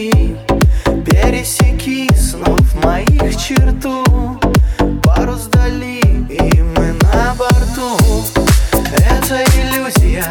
Прости, пересеки снов моих черту. Парус дали, и мы на борту. Это иллюзия.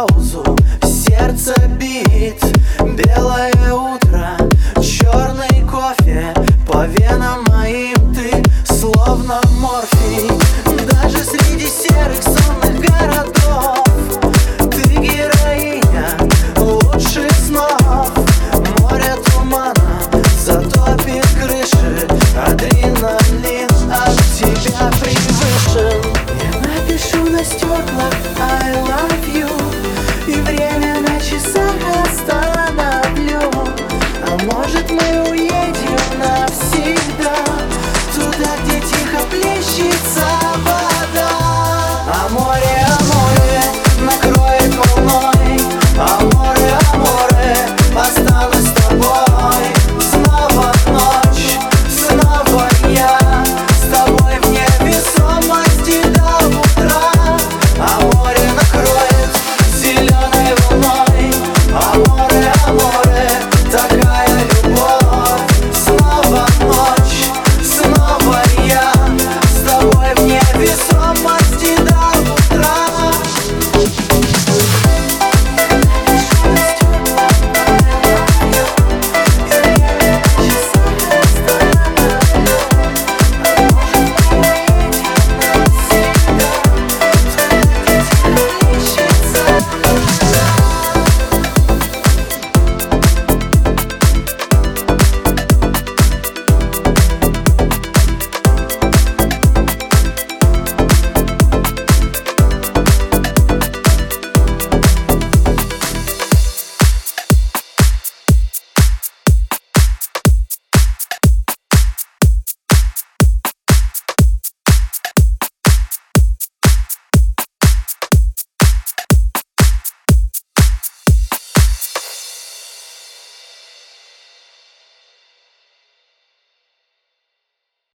паузу. Сердце бит Белое утро Черный кофе По венам моим. Ты Словно морфий Даже среди серых сонных городов. Ты героиня Лучших снов. Море тумана Затопит крыши. Адреналин от тебя превышен. Я напишу на стеклах I